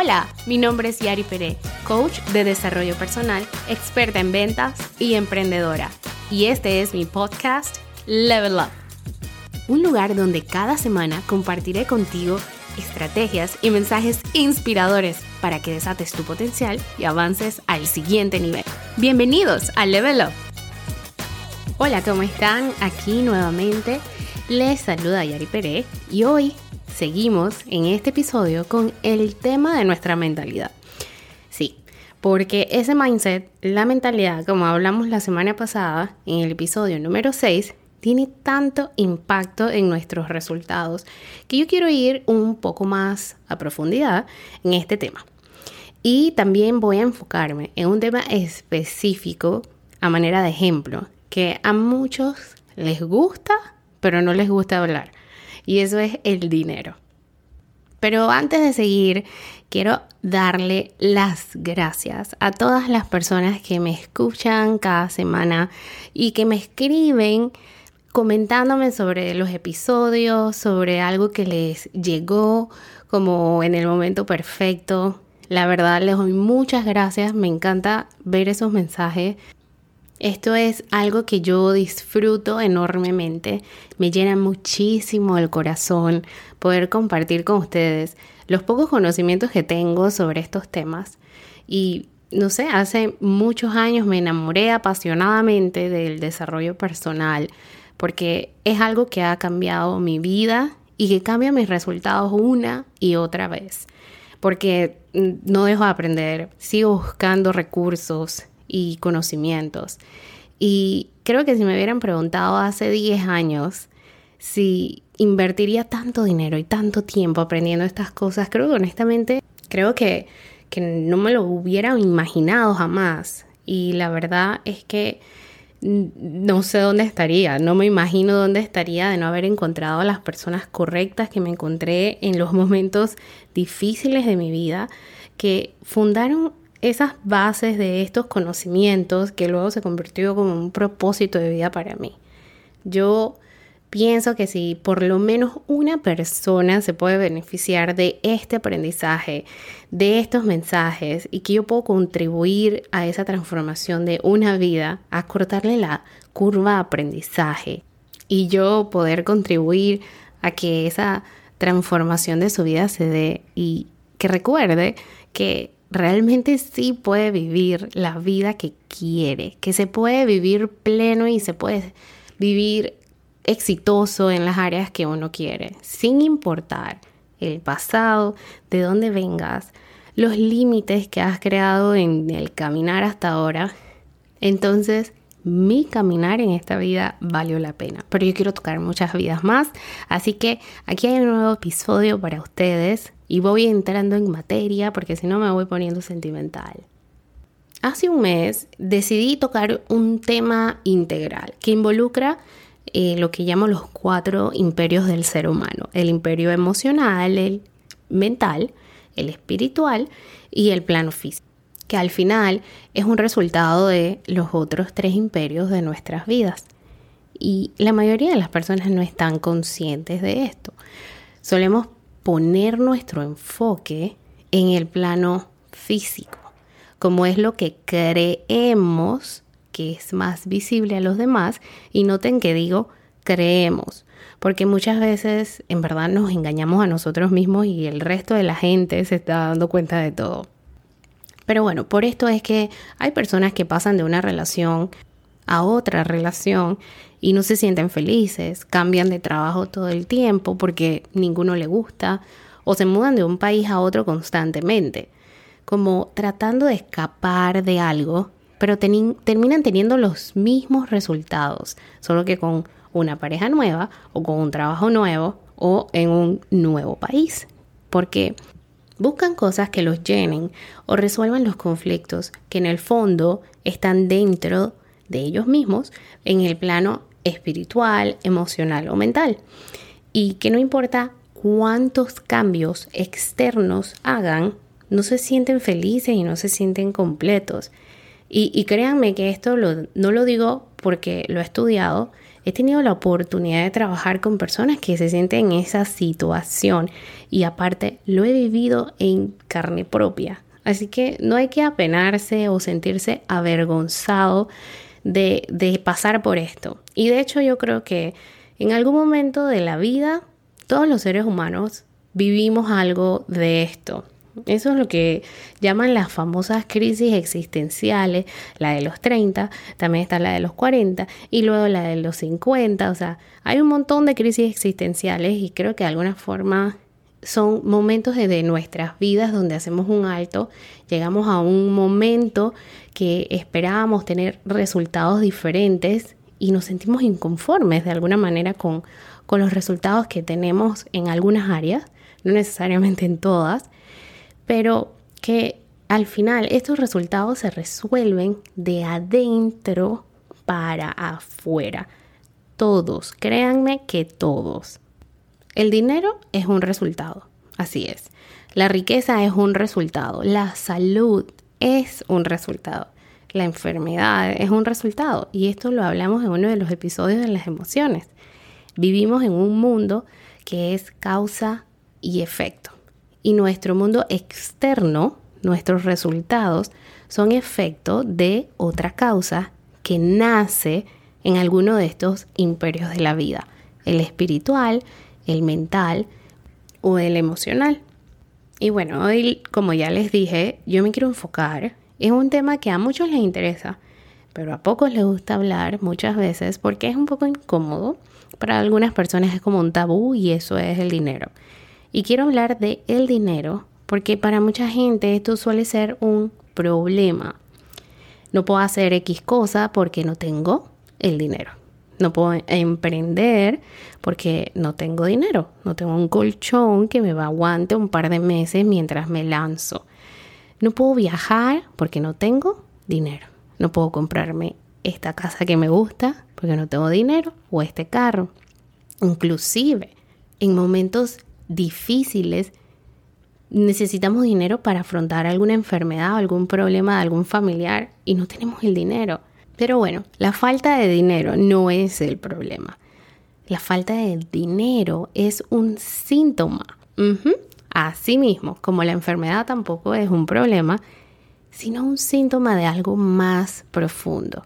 Hola, mi nombre es Yari Pérez, coach de desarrollo personal, experta en ventas y emprendedora. Y este es mi podcast Level Up. Un lugar donde cada semana compartiré contigo estrategias y mensajes inspiradores para que desates tu potencial y avances al siguiente nivel. Bienvenidos a Level Up. Hola, ¿cómo están? Aquí nuevamente les saluda Yari Pérez y hoy seguimos en este episodio con el tema de nuestra mentalidad. Sí, porque ese mindset, la mentalidad, como hablamos la semana pasada en el episodio número 6, tiene tanto impacto en nuestros resultados que yo quiero ir un poco más a profundidad en este tema. Y también voy a enfocarme en un tema específico a manera de ejemplo que a muchos les gusta, pero no les gusta hablar y eso es el dinero. Pero antes de seguir, quiero darle las gracias a todas las personas que me escuchan cada semana y que me escriben comentándome sobre los episodios, sobre algo que les llegó como en el momento perfecto. La verdad les doy muchas gracias, me encanta ver esos mensajes esto es algo que yo disfruto enormemente, me llena muchísimo el corazón poder compartir con ustedes los pocos conocimientos que tengo sobre estos temas. Y no sé, hace muchos años me enamoré apasionadamente del desarrollo personal porque es algo que ha cambiado mi vida y que cambia mis resultados una y otra vez. Porque no dejo de aprender, sigo buscando recursos, y conocimientos. Y creo que si me hubieran preguntado hace 10 años si invertiría tanto dinero y tanto tiempo aprendiendo estas cosas, creo que honestamente, creo que, que no me lo hubiera imaginado jamás. Y la verdad es que no sé dónde estaría, no me imagino dónde estaría de no haber encontrado a las personas correctas que me encontré en los momentos difíciles de mi vida, que fundaron esas bases de estos conocimientos que luego se convirtió como un propósito de vida para mí. Yo pienso que si por lo menos una persona se puede beneficiar de este aprendizaje, de estos mensajes y que yo puedo contribuir a esa transformación de una vida, a cortarle la curva de aprendizaje y yo poder contribuir a que esa transformación de su vida se dé y que recuerde que realmente sí puede vivir la vida que quiere, que se puede vivir pleno y se puede vivir exitoso en las áreas que uno quiere, sin importar el pasado, de dónde vengas, los límites que has creado en el caminar hasta ahora. Entonces, mi caminar en esta vida valió la pena. Pero yo quiero tocar muchas vidas más. Así que aquí hay un nuevo episodio para ustedes y voy entrando en materia porque si no me voy poniendo sentimental. Hace un mes decidí tocar un tema integral que involucra eh, lo que llamo los cuatro imperios del ser humano. El imperio emocional, el mental, el espiritual y el plano físico que al final es un resultado de los otros tres imperios de nuestras vidas. Y la mayoría de las personas no están conscientes de esto. Solemos poner nuestro enfoque en el plano físico, como es lo que creemos que es más visible a los demás. Y noten que digo creemos, porque muchas veces en verdad nos engañamos a nosotros mismos y el resto de la gente se está dando cuenta de todo. Pero bueno, por esto es que hay personas que pasan de una relación a otra relación y no se sienten felices, cambian de trabajo todo el tiempo porque ninguno le gusta o se mudan de un país a otro constantemente, como tratando de escapar de algo, pero terminan teniendo los mismos resultados, solo que con una pareja nueva o con un trabajo nuevo o en un nuevo país. Porque Buscan cosas que los llenen o resuelvan los conflictos que en el fondo están dentro de ellos mismos en el plano espiritual, emocional o mental. Y que no importa cuántos cambios externos hagan, no se sienten felices y no se sienten completos. Y, créanme que esto no lo digo porque lo he estudiado, he tenido la oportunidad de trabajar con personas que se sienten en esa situación y aparte lo he vivido en carne propia. Así que no hay que apenarse o sentirse avergonzado de, pasar por esto. Y de hecho yo creo que en algún momento de la vida todos los seres humanos vivimos algo de esto. Eso es lo que llaman las famosas crisis existenciales, la de los 30, también está la de los 40 y luego la de los 50. O sea, hay un montón de crisis existenciales y creo que de alguna forma son momentos de, nuestras vidas donde hacemos un alto, llegamos a un momento que esperábamos tener resultados diferentes y nos sentimos inconformes de alguna manera con, con los resultados que tenemos en algunas áreas, no necesariamente en todas, pero que al final estos resultados se resuelven de adentro para afuera. Todos, créanme que todos. El dinero es un resultado, así es. La riqueza es un resultado. La salud es un resultado. La enfermedad es un resultado. Y esto lo hablamos en uno de los episodios de las emociones. Vivimos en un mundo que es causa y efecto y nuestro mundo externo, nuestros resultados, son efecto de otra causa que nace en alguno de estos imperios de la vida, el espiritual, el mental o el emocional. Y bueno, hoy, como ya les dije, yo me quiero enfocar en un tema que a muchos les interesa, pero a pocos les gusta hablar muchas veces porque es un poco incómodo. Para algunas personas es como un tabú y eso es el dinero. Y quiero hablar de el dinero porque para mucha gente esto suele ser un problema. No puedo hacer X cosa porque no tengo el dinero. No puedo emprender porque no tengo dinero. No tengo un colchón que me va a aguante un par de meses mientras me lanzo. No puedo viajar porque no tengo dinero. No puedo comprarme esta casa que me gusta porque no tengo dinero o este carro. Inclusive en momentos difíciles, necesitamos dinero para afrontar alguna enfermedad algún problema de algún familiar y no tenemos el dinero. Pero bueno, la falta de dinero no es el problema. La falta de dinero es un síntoma. Así mismo, como la enfermedad tampoco es un problema, sino un síntoma de algo más profundo.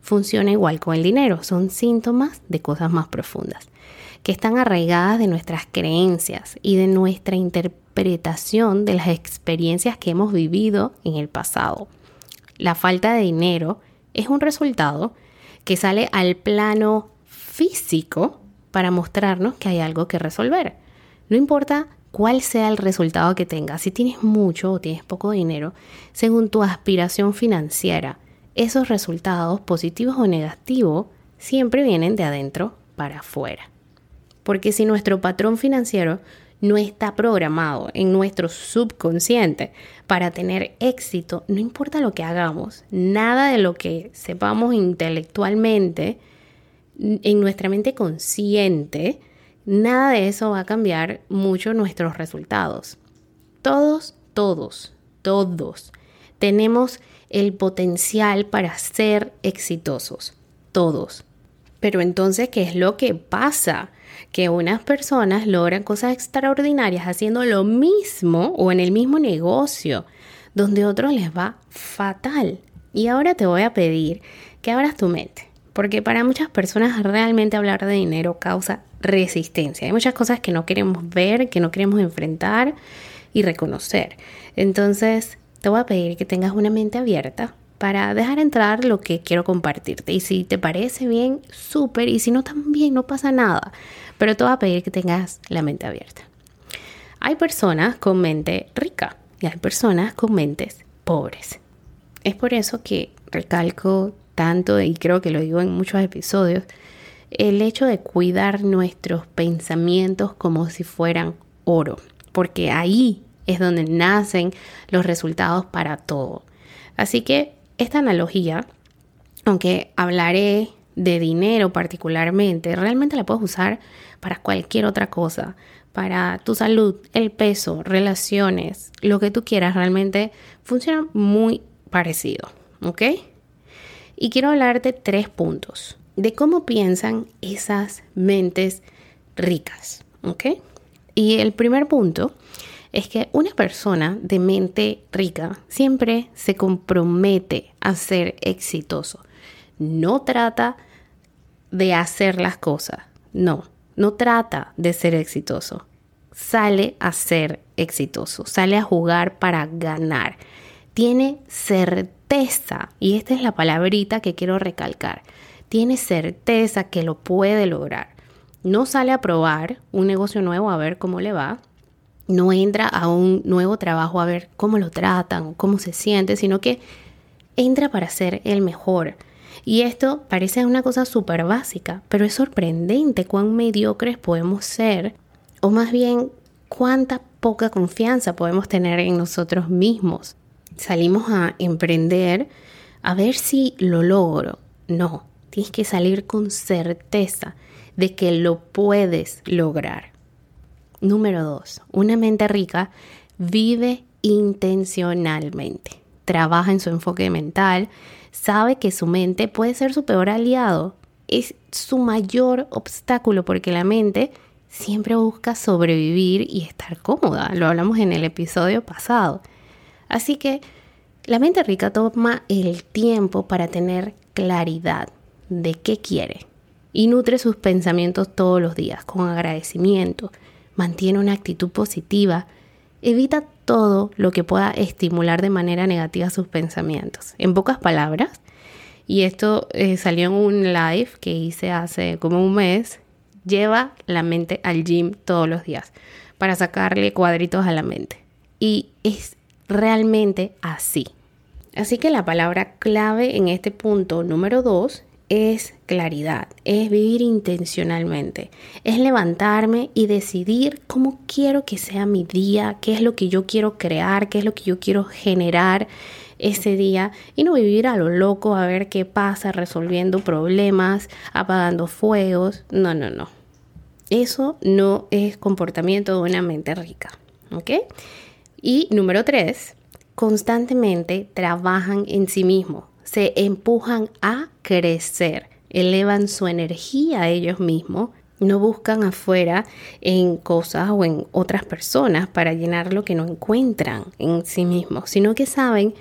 Funciona igual con el dinero, son síntomas de cosas más profundas que están arraigadas de nuestras creencias y de nuestra interpretación de las experiencias que hemos vivido en el pasado. La falta de dinero es un resultado que sale al plano físico para mostrarnos que hay algo que resolver. No importa cuál sea el resultado que tengas, si tienes mucho o tienes poco dinero, según tu aspiración financiera, esos resultados, positivos o negativos, siempre vienen de adentro para afuera. Porque si nuestro patrón financiero no está programado en nuestro subconsciente para tener éxito, no importa lo que hagamos, nada de lo que sepamos intelectualmente, en nuestra mente consciente, nada de eso va a cambiar mucho nuestros resultados. Todos, todos, todos tenemos el potencial para ser exitosos. Todos. Pero entonces, ¿qué es lo que pasa? Que unas personas logran cosas extraordinarias haciendo lo mismo o en el mismo negocio, donde otros les va fatal. Y ahora te voy a pedir que abras tu mente, porque para muchas personas realmente hablar de dinero causa resistencia. Hay muchas cosas que no queremos ver, que no queremos enfrentar y reconocer. Entonces, te voy a pedir que tengas una mente abierta para dejar entrar lo que quiero compartirte. Y si te parece bien, súper. Y si no, también no pasa nada. Pero te voy a pedir que tengas la mente abierta. Hay personas con mente rica y hay personas con mentes pobres. Es por eso que recalco tanto, y creo que lo digo en muchos episodios, el hecho de cuidar nuestros pensamientos como si fueran oro. Porque ahí es donde nacen los resultados para todo. Así que esta analogía, aunque hablaré de dinero particularmente, realmente la puedes usar para cualquier otra cosa, para tu salud, el peso, relaciones, lo que tú quieras, realmente funciona muy parecido, ¿ok? Y quiero hablarte tres puntos de cómo piensan esas mentes ricas. ¿Ok? Y el primer punto es que una persona de mente rica siempre se compromete a ser exitoso. No trata de hacer las cosas. No, no trata de ser exitoso. Sale a ser exitoso, sale a jugar para ganar. Tiene certeza, y esta es la palabrita que quiero recalcar, tiene certeza que lo puede lograr. No sale a probar un negocio nuevo a ver cómo le va, no entra a un nuevo trabajo a ver cómo lo tratan, cómo se siente, sino que entra para ser el mejor. Y esto parece una cosa súper básica, pero es sorprendente cuán mediocres podemos ser, o más bien cuánta poca confianza podemos tener en nosotros mismos. Salimos a emprender a ver si lo logro. No, tienes que salir con certeza de que lo puedes lograr. Número dos, una mente rica vive intencionalmente, trabaja en su enfoque mental, sabe que su mente puede ser su peor aliado, es su mayor obstáculo porque la mente siempre busca sobrevivir y estar cómoda, lo hablamos en el episodio pasado. Así que la mente rica toma el tiempo para tener claridad de qué quiere y nutre sus pensamientos todos los días con agradecimiento, mantiene una actitud positiva, evita todo lo que pueda estimular de manera negativa sus pensamientos. En pocas palabras, y esto eh, salió en un live que hice hace como un mes, lleva la mente al gym todos los días para sacarle cuadritos a la mente. Y es realmente así. Así que la palabra clave en este punto número dos es claridad, es vivir intencionalmente, es levantarme y decidir cómo quiero que sea mi día, qué es lo que yo quiero crear, qué es lo que yo quiero generar ese día y no vivir a lo loco a ver qué pasa resolviendo problemas, apagando fuegos. No, no, no. Eso no es comportamiento de una mente rica. ¿Ok? Y número tres, constantemente trabajan en sí mismos se empujan a crecer, elevan su energía a ellos mismos, no buscan afuera en cosas o en otras personas para llenar lo que no encuentran en sí mismos, sino que saben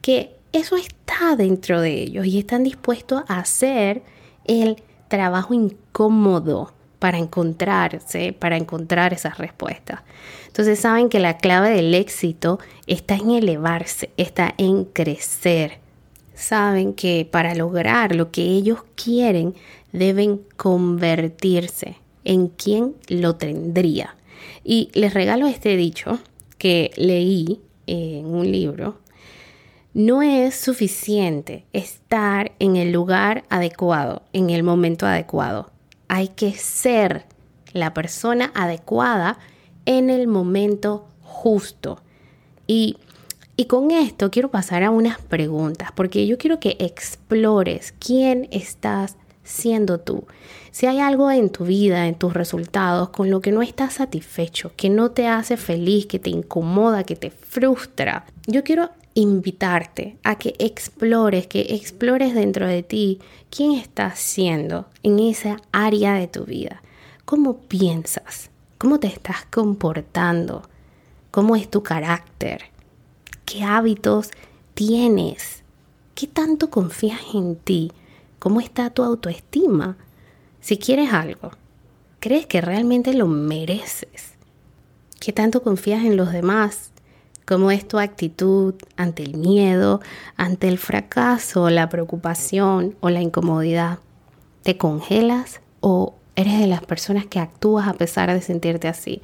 que eso está dentro de ellos y están dispuestos a hacer el trabajo incómodo para encontrarse, para encontrar esas respuestas. Entonces saben que la clave del éxito está en elevarse, está en crecer, saben que para lograr lo que ellos quieren deben convertirse en quien lo tendría. Y les regalo este dicho que leí en un libro. No es suficiente estar en el lugar adecuado, en el momento adecuado. Hay que ser la persona adecuada en el momento justo. Y y con esto quiero pasar a unas preguntas, porque yo quiero que explores quién estás siendo tú. Si hay algo en tu vida, en tus resultados, con lo que no estás satisfecho, que no te hace feliz, que te incomoda, que te frustra, yo quiero invitarte a que explores, que explores dentro de ti quién estás siendo en esa área de tu vida. ¿Cómo piensas? ¿Cómo te estás comportando? ¿Cómo es tu carácter? ¿Qué hábitos tienes? ¿Qué tanto confías en ti? ¿Cómo está tu autoestima? Si quieres algo, ¿crees que realmente lo mereces? ¿Qué tanto confías en los demás? ¿Cómo es tu actitud ante el miedo, ante el fracaso, la preocupación o la incomodidad? ¿Te congelas o eres de las personas que actúas a pesar de sentirte así?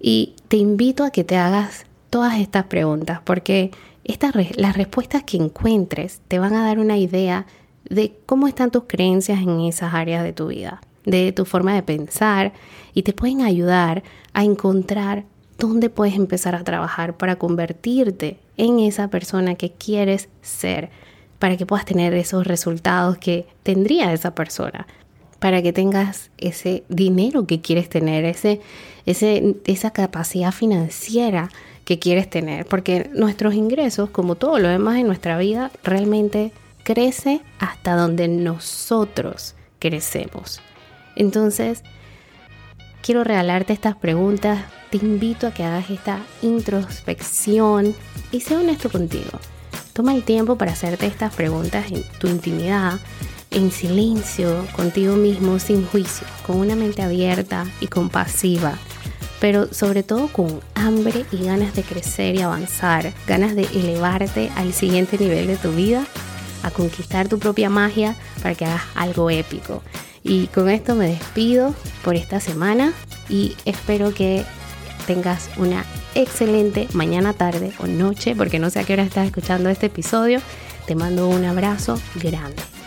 Y te invito a que te hagas todas estas preguntas porque estas, las respuestas que encuentres te van a dar una idea de cómo están tus creencias en esas áreas de tu vida, de tu forma de pensar y te pueden ayudar a encontrar dónde puedes empezar a trabajar para convertirte en esa persona que quieres ser, para que puedas tener esos resultados que tendría esa persona, para que tengas ese dinero que quieres tener, ese, esa capacidad financiera que quieres tener, porque nuestros ingresos, como todo lo demás en nuestra vida, realmente crece hasta donde nosotros crecemos. Entonces, quiero regalarte estas preguntas. Te invito a que hagas esta introspección y sea honesto contigo. Toma el tiempo para hacerte estas preguntas en tu intimidad, en silencio, contigo mismo, sin juicio, con una mente abierta y compasiva, pero sobre todo con hambre y ganas de crecer y avanzar, ganas de elevarte al siguiente nivel de tu vida, a conquistar tu propia magia para que hagas algo épico. Y con esto me despido por esta semana y espero que tengas una excelente mañana, tarde o noche, porque no sé a qué hora estás escuchando este episodio. Te mando un abrazo grande.